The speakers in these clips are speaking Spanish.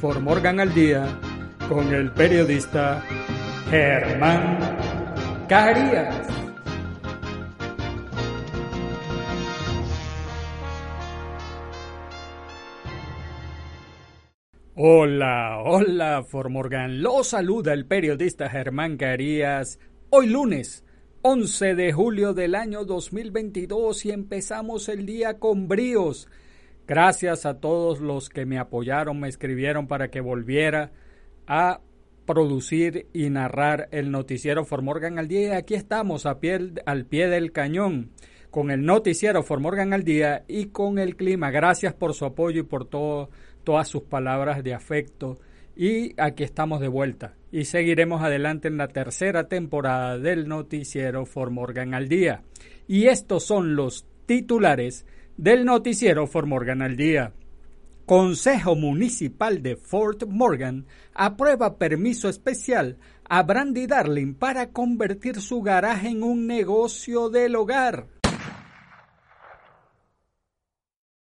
For Morgan al Día con el periodista Germán Carías. Hola, hola, Formorgan. Lo saluda el periodista Germán Carías. Hoy lunes, 11 de julio del año 2022 y empezamos el día con bríos. Gracias a todos los que me apoyaron, me escribieron para que volviera a producir y narrar el noticiero Formorgan al día. Y aquí estamos a pie, al pie del cañón con el noticiero Formorgan al día y con el clima. Gracias por su apoyo y por todas sus palabras de afecto. Y aquí estamos de vuelta. Y seguiremos adelante en la tercera temporada del noticiero For Morgan al Día. Y estos son los titulares del noticiero For Morgan al Día. Consejo Municipal de Fort Morgan aprueba permiso especial a Brandy Darling para convertir su garaje en un negocio del hogar.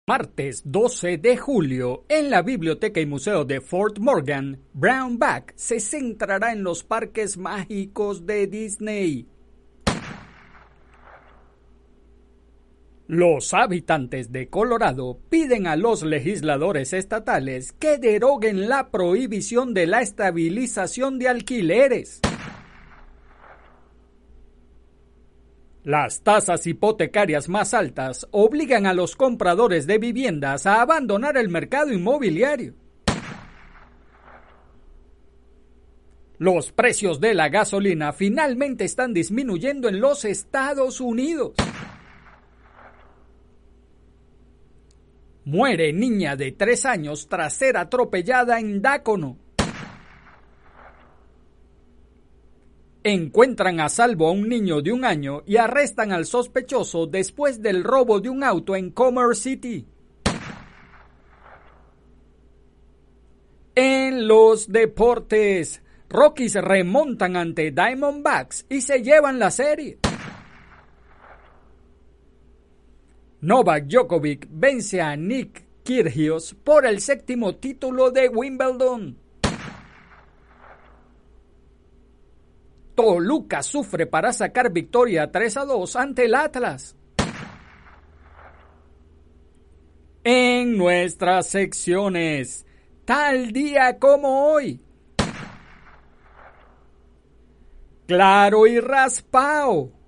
Martes 12 de julio, en la Biblioteca y Museo de Fort Morgan, Brownback se centrará en los parques mágicos de Disney. Los habitantes de Colorado piden a los legisladores estatales que deroguen la prohibición de la estabilización de alquileres. Las tasas hipotecarias más altas obligan a los compradores de viviendas a abandonar el mercado inmobiliario. Los precios de la gasolina finalmente están disminuyendo en los Estados Unidos. Muere niña de tres años tras ser atropellada en Dácono. Encuentran a salvo a un niño de un año y arrestan al sospechoso después del robo de un auto en Commerce City. En los deportes, Rockies remontan ante Diamondbacks y se llevan la serie. Novak Djokovic vence a Nick Kyrgios por el séptimo título de Wimbledon. Toluca sufre para sacar victoria 3 a 2 ante el Atlas. En nuestras secciones, tal día como hoy. Claro y raspao.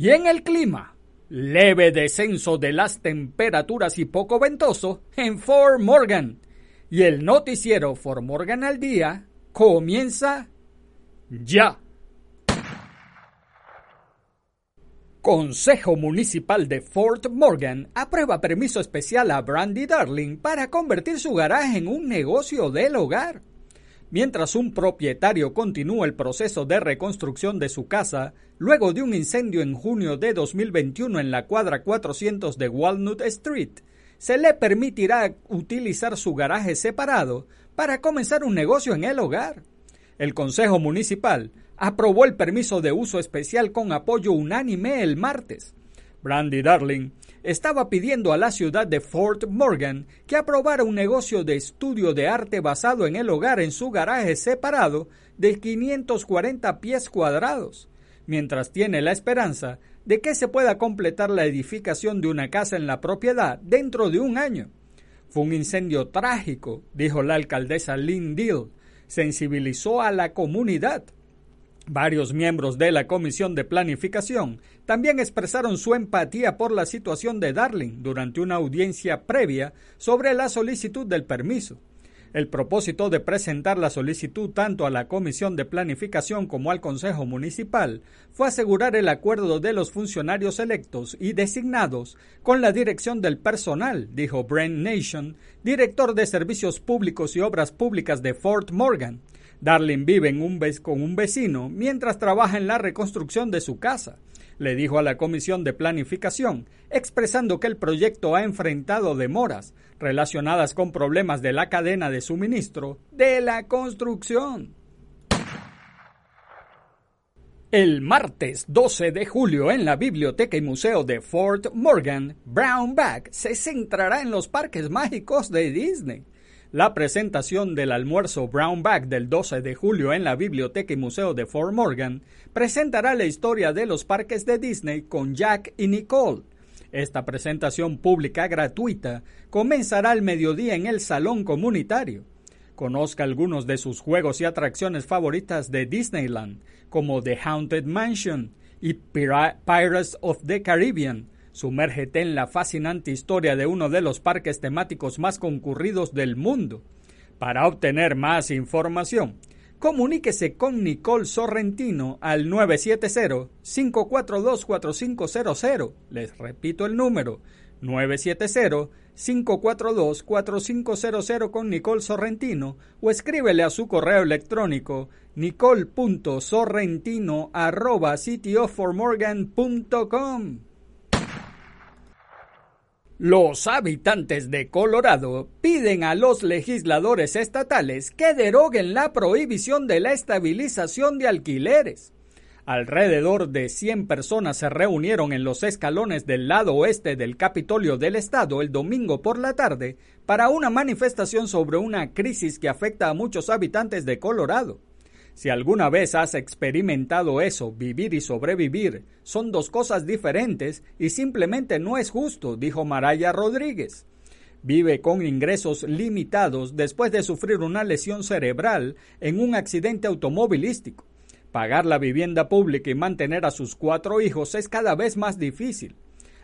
Y en el clima, leve descenso de las temperaturas y poco ventoso en Fort Morgan. Y el noticiero Fort Morgan al día comienza ya. Consejo Municipal de Fort Morgan aprueba permiso especial a Brandy Darling para convertir su garaje en un negocio del hogar. Mientras un propietario continúa el proceso de reconstrucción de su casa, luego de un incendio en junio de 2021 en la cuadra 400 de Walnut Street, se le permitirá utilizar su garaje separado para comenzar un negocio en el hogar. El Consejo Municipal aprobó el permiso de uso especial con apoyo unánime el martes. Brandy Darling estaba pidiendo a la ciudad de Fort Morgan que aprobara un negocio de estudio de arte basado en el hogar en su garaje separado de 540 pies cuadrados, mientras tiene la esperanza de que se pueda completar la edificación de una casa en la propiedad dentro de un año. Fue un incendio trágico, dijo la alcaldesa Lynn Deal. Sensibilizó a la comunidad. Varios miembros de la Comisión de Planificación también expresaron su empatía por la situación de Darling durante una audiencia previa sobre la solicitud del permiso. El propósito de presentar la solicitud tanto a la Comisión de Planificación como al Consejo Municipal fue asegurar el acuerdo de los funcionarios electos y designados con la dirección del personal, dijo Brent Nation, director de Servicios Públicos y Obras Públicas de Fort Morgan. Darling vive en un con un vecino mientras trabaja en la reconstrucción de su casa le dijo a la Comisión de Planificación, expresando que el proyecto ha enfrentado demoras relacionadas con problemas de la cadena de suministro de la construcción. El martes 12 de julio en la Biblioteca y Museo de Fort Morgan, Brownback se centrará en los parques mágicos de Disney. La presentación del almuerzo Brownback del 12 de julio en la Biblioteca y Museo de Fort Morgan presentará la historia de los parques de Disney con Jack y Nicole. Esta presentación pública gratuita comenzará al mediodía en el Salón Comunitario. Conozca algunos de sus juegos y atracciones favoritas de Disneyland, como The Haunted Mansion y Pirates of the Caribbean, Sumérgete en la fascinante historia de uno de los parques temáticos más concurridos del mundo. Para obtener más información, comuníquese con Nicole Sorrentino al 970-542-4500. Les repito el número, 970-542-4500 con Nicole Sorrentino o escríbele a su correo electrónico nicole.sorrentino arroba los habitantes de Colorado piden a los legisladores estatales que deroguen la prohibición de la estabilización de alquileres. Alrededor de 100 personas se reunieron en los escalones del lado oeste del Capitolio del Estado el domingo por la tarde para una manifestación sobre una crisis que afecta a muchos habitantes de Colorado. Si alguna vez has experimentado eso, vivir y sobrevivir, son dos cosas diferentes y simplemente no es justo, dijo Maraya Rodríguez. Vive con ingresos limitados después de sufrir una lesión cerebral en un accidente automovilístico. Pagar la vivienda pública y mantener a sus cuatro hijos es cada vez más difícil.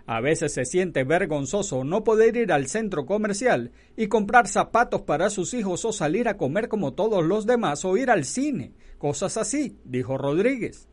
A veces se siente vergonzoso no poder ir al centro comercial y comprar zapatos para sus hijos o salir a comer como todos los demás o ir al cine, cosas así, dijo Rodríguez.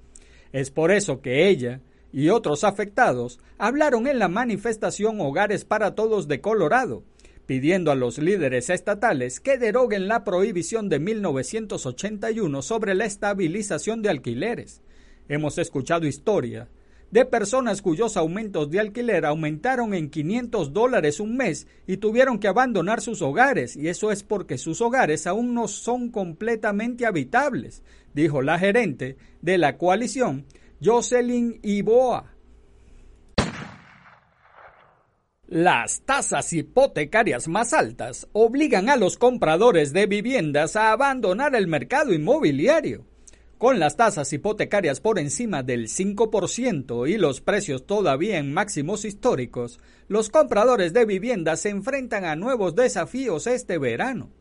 Es por eso que ella y otros afectados hablaron en la manifestación Hogares para Todos de Colorado, pidiendo a los líderes estatales que deroguen la prohibición de 1981 sobre la estabilización de alquileres. Hemos escuchado historia de personas cuyos aumentos de alquiler aumentaron en 500 dólares un mes y tuvieron que abandonar sus hogares, y eso es porque sus hogares aún no son completamente habitables, dijo la gerente de la coalición, Jocelyn Iboa. Las tasas hipotecarias más altas obligan a los compradores de viviendas a abandonar el mercado inmobiliario. Con las tasas hipotecarias por encima del 5% y los precios todavía en máximos históricos, los compradores de viviendas se enfrentan a nuevos desafíos este verano.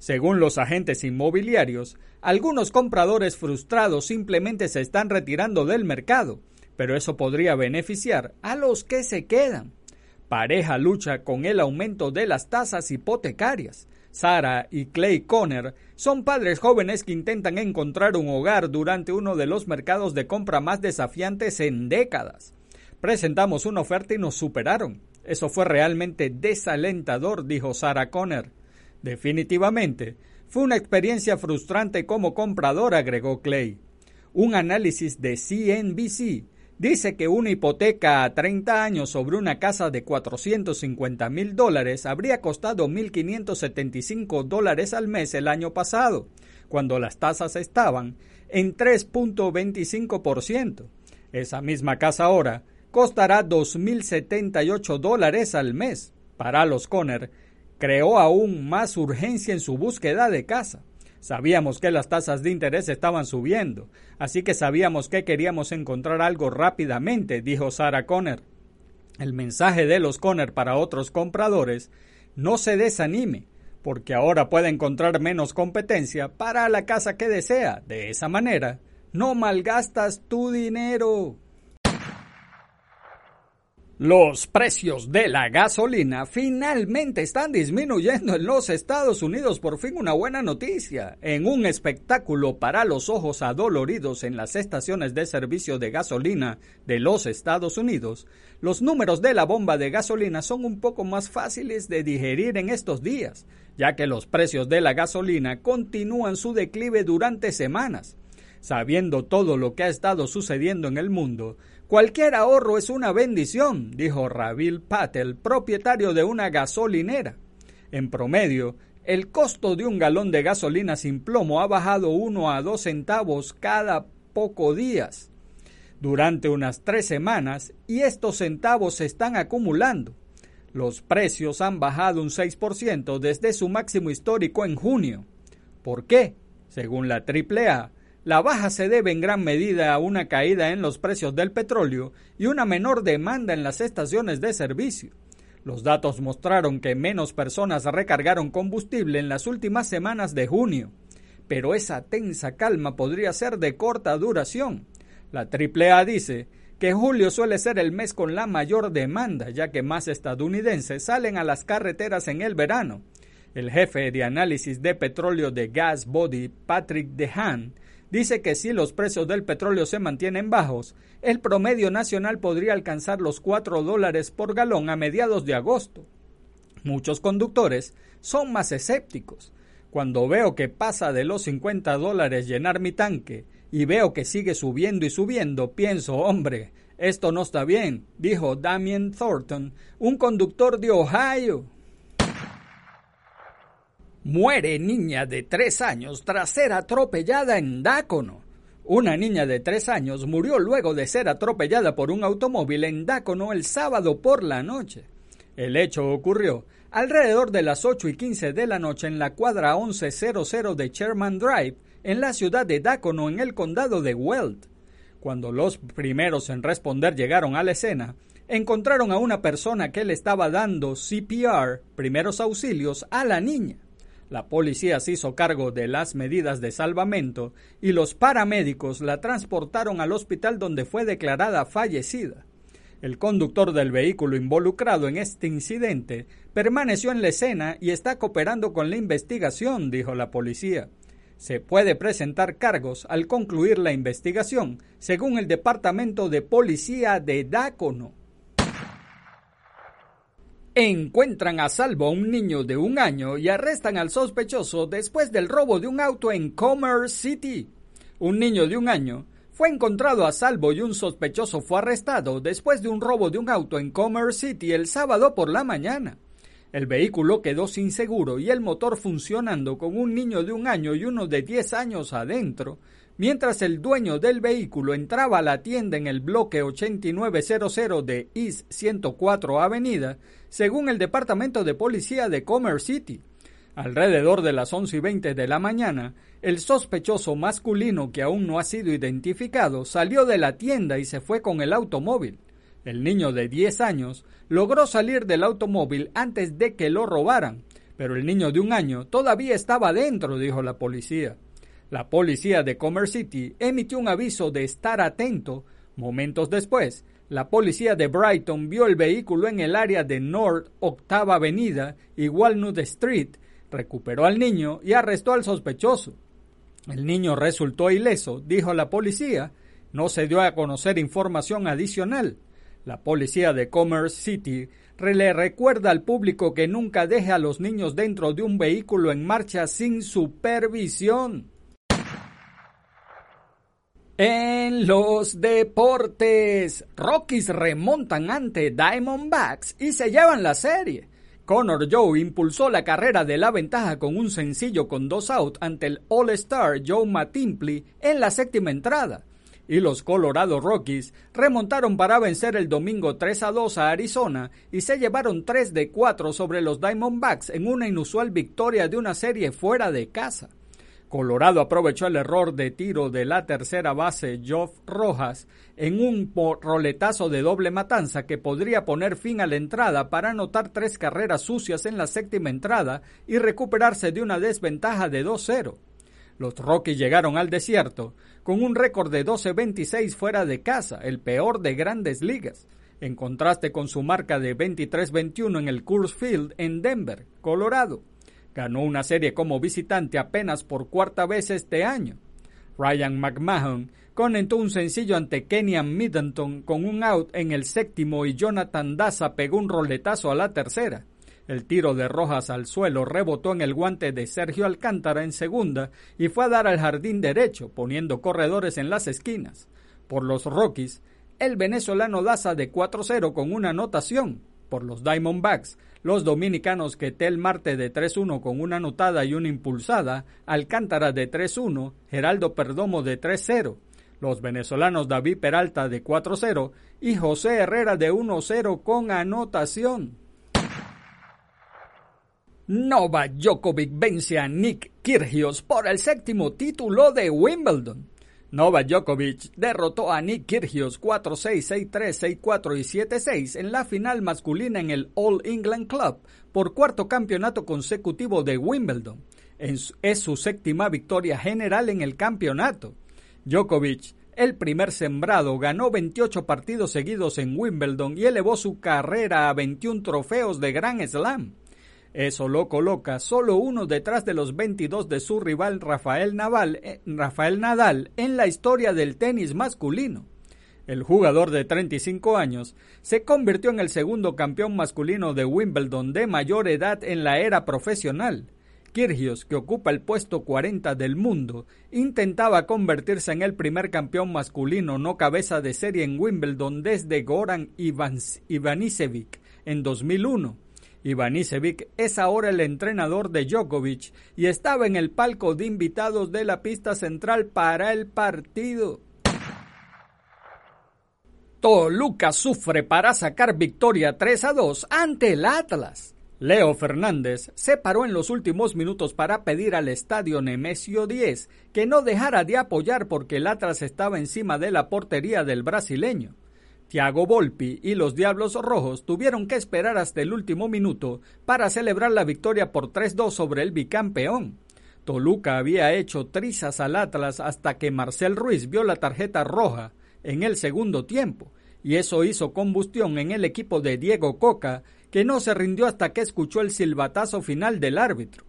Según los agentes inmobiliarios, algunos compradores frustrados simplemente se están retirando del mercado, pero eso podría beneficiar a los que se quedan. Pareja lucha con el aumento de las tasas hipotecarias. Sara y Clay Conner son padres jóvenes que intentan encontrar un hogar durante uno de los mercados de compra más desafiantes en décadas. Presentamos una oferta y nos superaron. Eso fue realmente desalentador, dijo Sara Conner. Definitivamente, fue una experiencia frustrante como comprador, agregó Clay. Un análisis de CNBC dice que una hipoteca a 30 años sobre una casa de 450 mil dólares habría costado 1.575 dólares al mes el año pasado, cuando las tasas estaban en 3.25%. Esa misma casa ahora costará 2.078 dólares al mes. Para los Conner, creó aún más urgencia en su búsqueda de casa. Sabíamos que las tasas de interés estaban subiendo, así que sabíamos que queríamos encontrar algo rápidamente, dijo Sarah Conner. El mensaje de los Conner para otros compradores no se desanime, porque ahora puede encontrar menos competencia para la casa que desea. De esa manera, no malgastas tu dinero. Los precios de la gasolina finalmente están disminuyendo en los Estados Unidos. Por fin una buena noticia. En un espectáculo para los ojos adoloridos en las estaciones de servicio de gasolina de los Estados Unidos, los números de la bomba de gasolina son un poco más fáciles de digerir en estos días, ya que los precios de la gasolina continúan su declive durante semanas. Sabiendo todo lo que ha estado sucediendo en el mundo, cualquier ahorro es una bendición, dijo Rabil Patel, propietario de una gasolinera. En promedio, el costo de un galón de gasolina sin plomo ha bajado uno a dos centavos cada pocos días durante unas tres semanas y estos centavos se están acumulando. Los precios han bajado un 6% desde su máximo histórico en junio. ¿Por qué? Según la AAA, la baja se debe en gran medida a una caída en los precios del petróleo y una menor demanda en las estaciones de servicio. Los datos mostraron que menos personas recargaron combustible en las últimas semanas de junio, pero esa tensa calma podría ser de corta duración. La AAA dice que julio suele ser el mes con la mayor demanda, ya que más estadounidenses salen a las carreteras en el verano. El jefe de análisis de petróleo de Gas Body, Patrick DeHaan, dice que si los precios del petróleo se mantienen bajos, el promedio nacional podría alcanzar los 4 dólares por galón a mediados de agosto. Muchos conductores son más escépticos. Cuando veo que pasa de los 50 dólares llenar mi tanque y veo que sigue subiendo y subiendo, pienso, hombre, esto no está bien, dijo Damien Thornton, un conductor de Ohio. Muere niña de tres años tras ser atropellada en Dácono. Una niña de tres años murió luego de ser atropellada por un automóvil en Dácono el sábado por la noche. El hecho ocurrió alrededor de las 8 y 15 de la noche en la cuadra 1100 de Sherman Drive, en la ciudad de Dácono, en el condado de Weld. Cuando los primeros en responder llegaron a la escena, encontraron a una persona que le estaba dando CPR, primeros auxilios, a la niña. La policía se hizo cargo de las medidas de salvamento y los paramédicos la transportaron al hospital donde fue declarada fallecida. El conductor del vehículo involucrado en este incidente permaneció en la escena y está cooperando con la investigación, dijo la policía. Se puede presentar cargos al concluir la investigación, según el Departamento de Policía de Dácono. Encuentran a salvo a un niño de un año y arrestan al sospechoso después del robo de un auto en Commerce City. Un niño de un año fue encontrado a salvo y un sospechoso fue arrestado después de un robo de un auto en Commerce City el sábado por la mañana. El vehículo quedó sin seguro y el motor funcionando con un niño de un año y uno de 10 años adentro, mientras el dueño del vehículo entraba a la tienda en el bloque 8900 de East 104 Avenida, según el Departamento de Policía de Commerce City. Alrededor de las 11 y 20 de la mañana, el sospechoso masculino que aún no ha sido identificado salió de la tienda y se fue con el automóvil. El niño de 10 años logró salir del automóvil antes de que lo robaran, pero el niño de un año todavía estaba dentro, dijo la policía. La policía de Commerce City emitió un aviso de estar atento. Momentos después, la policía de Brighton vio el vehículo en el área de North Octava Avenida y Walnut Street, recuperó al niño y arrestó al sospechoso. El niño resultó ileso, dijo la policía. No se dio a conocer información adicional. La policía de Commerce City le recuerda al público que nunca deje a los niños dentro de un vehículo en marcha sin supervisión. En los deportes, Rockies remontan ante Diamondbacks y se llevan la serie. Connor Joe impulsó la carrera de la ventaja con un sencillo con dos outs ante el All-Star Joe Matimpley en la séptima entrada. Y los Colorado Rockies remontaron para vencer el domingo 3 a 2 a Arizona y se llevaron 3 de 4 sobre los Diamondbacks en una inusual victoria de una serie fuera de casa. Colorado aprovechó el error de tiro de la tercera base Geoff Rojas en un roletazo de doble matanza que podría poner fin a la entrada para anotar tres carreras sucias en la séptima entrada y recuperarse de una desventaja de 2-0. Los Rockies llegaron al desierto con un récord de 12-26 fuera de casa, el peor de grandes ligas, en contraste con su marca de 23-21 en el Coors Field en Denver, Colorado. Ganó una serie como visitante apenas por cuarta vez este año. Ryan McMahon conectó un sencillo ante Kenyan Middleton con un out en el séptimo y Jonathan Daza pegó un roletazo a la tercera. El tiro de Rojas al suelo rebotó en el guante de Sergio Alcántara en segunda y fue a dar al jardín derecho, poniendo corredores en las esquinas. Por los Rockies, el venezolano Daza de 4-0 con una anotación. Por los Diamondbacks, los dominicanos Ketel Marte de 3-1 con una anotada y una impulsada, Alcántara de 3-1, Geraldo Perdomo de 3-0, los venezolanos David Peralta de 4-0 y José Herrera de 1-0 con anotación. Nova Djokovic vence a Nick Kyrgios por el séptimo título de Wimbledon. Novak Djokovic derrotó a Nick Kyrgios 4-6, 6-3, 6-4 y 7-6 en la final masculina en el All England Club por cuarto campeonato consecutivo de Wimbledon. Es su séptima victoria general en el campeonato. Djokovic, el primer sembrado, ganó 28 partidos seguidos en Wimbledon y elevó su carrera a 21 trofeos de Grand Slam. Eso lo coloca solo uno detrás de los 22 de su rival Rafael, eh, Rafael Nadal en la historia del tenis masculino. El jugador de 35 años se convirtió en el segundo campeón masculino de Wimbledon de mayor edad en la era profesional. Kyrgios, que ocupa el puesto 40 del mundo, intentaba convertirse en el primer campeón masculino no cabeza de serie en Wimbledon desde Goran Ivanisevic en 2001 Ivanisevic es ahora el entrenador de Djokovic y estaba en el palco de invitados de la pista central para el partido. Toluca sufre para sacar victoria 3 a 2 ante el Atlas. Leo Fernández se paró en los últimos minutos para pedir al estadio Nemesio 10 que no dejara de apoyar porque el Atlas estaba encima de la portería del brasileño. Thiago Volpi y los Diablos Rojos tuvieron que esperar hasta el último minuto para celebrar la victoria por 3-2 sobre el bicampeón. Toluca había hecho trizas al Atlas hasta que Marcel Ruiz vio la tarjeta roja en el segundo tiempo, y eso hizo combustión en el equipo de Diego Coca, que no se rindió hasta que escuchó el silbatazo final del árbitro.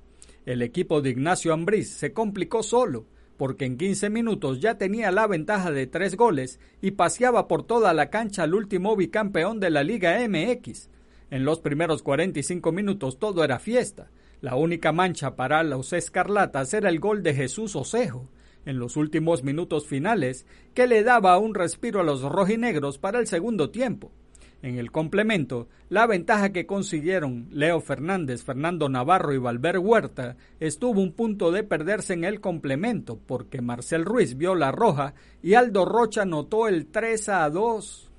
El equipo de Ignacio Ambriz se complicó solo, porque en 15 minutos ya tenía la ventaja de tres goles y paseaba por toda la cancha al último bicampeón de la Liga MX. En los primeros 45 minutos todo era fiesta. La única mancha para los escarlatas era el gol de Jesús Osejo, en los últimos minutos finales, que le daba un respiro a los rojinegros para el segundo tiempo. En el complemento, la ventaja que consiguieron Leo Fernández, Fernando Navarro y Valver Huerta estuvo un punto de perderse en el complemento porque Marcel Ruiz vio la roja y Aldo Rocha anotó el 3 a 2.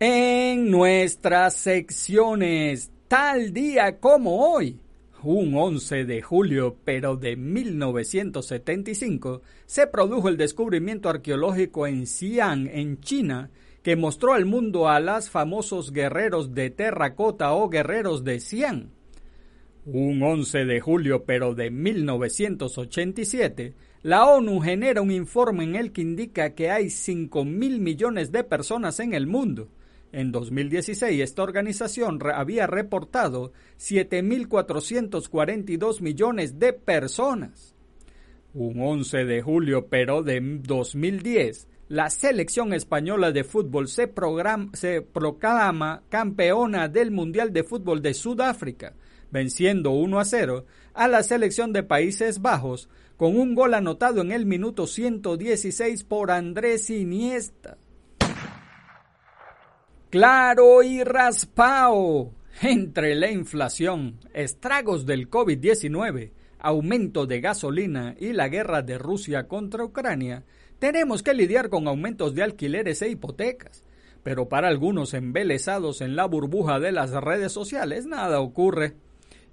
En nuestras secciones, tal día como hoy, un 11 de julio, pero de 1975, se produjo el descubrimiento arqueológico en Xi'an, en China, que mostró al mundo a los famosos guerreros de terracota o guerreros de Xi'an. Un 11 de julio pero de 1987, la ONU genera un informe en el que indica que hay 5 mil millones de personas en el mundo. En 2016 esta organización había reportado 7.442 millones de personas. Un 11 de julio pero de 2010, la selección española de fútbol se, proclama campeona del Mundial de Fútbol de Sudáfrica, venciendo 1 a 0 a la selección de Países Bajos con un gol anotado en el minuto 116 por Andrés Iniesta. Claro y raspao. Entre la inflación, estragos del COVID-19, aumento de gasolina y la guerra de Rusia contra Ucrania, tenemos que lidiar con aumentos de alquileres e hipotecas, pero para algunos embelesados en la burbuja de las redes sociales nada ocurre.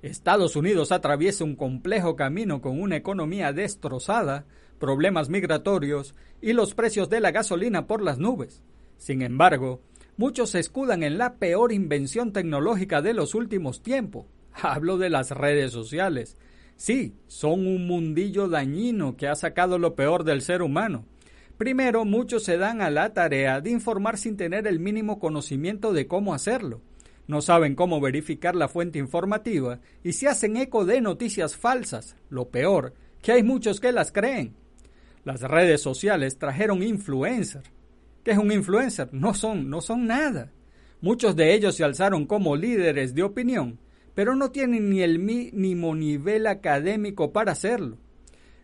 Estados Unidos atraviesa un complejo camino con una economía destrozada, problemas migratorios y los precios de la gasolina por las nubes. Sin embargo, muchos se escudan en la peor invención tecnológica de los últimos tiempos. Hablo de las redes sociales. Sí, son un mundillo dañino que ha sacado lo peor del ser humano. Primero, muchos se dan a la tarea de informar sin tener el mínimo conocimiento de cómo hacerlo. No saben cómo verificar la fuente informativa y se hacen eco de noticias falsas. Lo peor, que hay muchos que las creen. Las redes sociales trajeron influencers. ¿Qué es un influencer? No son, no son nada. Muchos de ellos se alzaron como líderes de opinión, pero no tienen ni el mínimo nivel académico para hacerlo.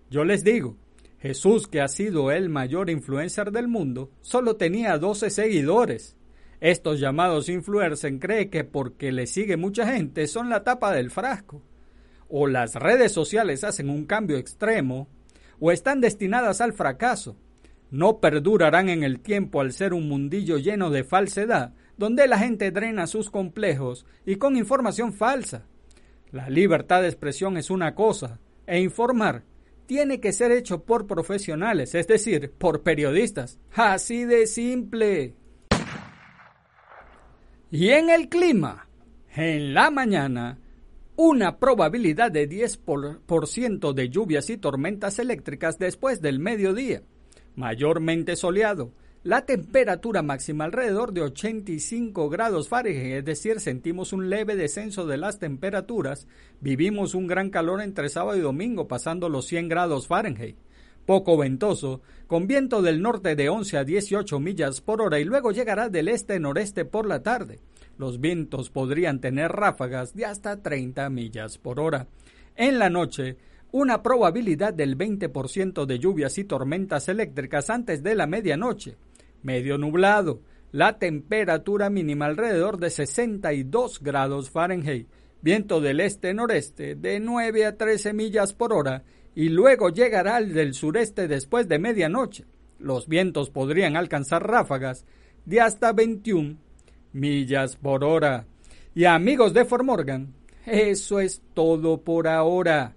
Yo les digo, Jesús, que ha sido el mayor influencer del mundo, solo tenía 12 seguidores. Estos llamados influencers creen que porque le sigue mucha gente son la tapa del frasco. O las redes sociales hacen un cambio extremo, o están destinadas al fracaso. No perdurarán en el tiempo al ser un mundillo lleno de falsedad, donde la gente drena sus complejos y con información falsa. La libertad de expresión es una cosa, e informar tiene que ser hecho por profesionales, es decir, por periodistas. Así de simple. Y en el clima, en la mañana, una probabilidad de 10% de lluvias y tormentas eléctricas después del mediodía, mayormente soleado, la temperatura máxima alrededor de 85 grados Fahrenheit, es decir, sentimos un leve descenso de las temperaturas, vivimos un gran calor entre sábado y domingo pasando los 100 grados Fahrenheit. Poco ventoso, con viento del norte de 11 a 18 millas por hora y luego llegará del este-noreste por la tarde. Los vientos podrían tener ráfagas de hasta 30 millas por hora. En la noche, una probabilidad del 20% de lluvias y tormentas eléctricas antes de la medianoche medio nublado. La temperatura mínima alrededor de 62 grados Fahrenheit. Viento del este-noreste de 9 a 13 millas por hora y luego llegará al del sureste después de medianoche. Los vientos podrían alcanzar ráfagas de hasta 21 millas por hora. Y amigos de Formorgan, eso es todo por ahora.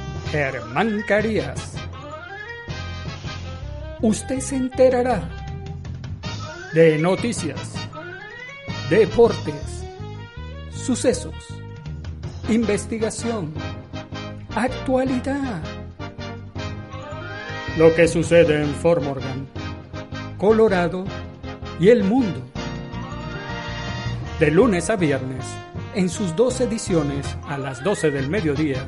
Germán Carías. Usted se enterará de noticias, deportes, sucesos, investigación, actualidad. Lo que sucede en Fort Morgan, Colorado y el mundo. De lunes a viernes, en sus dos ediciones a las 12 del mediodía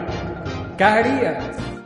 ¿Qué?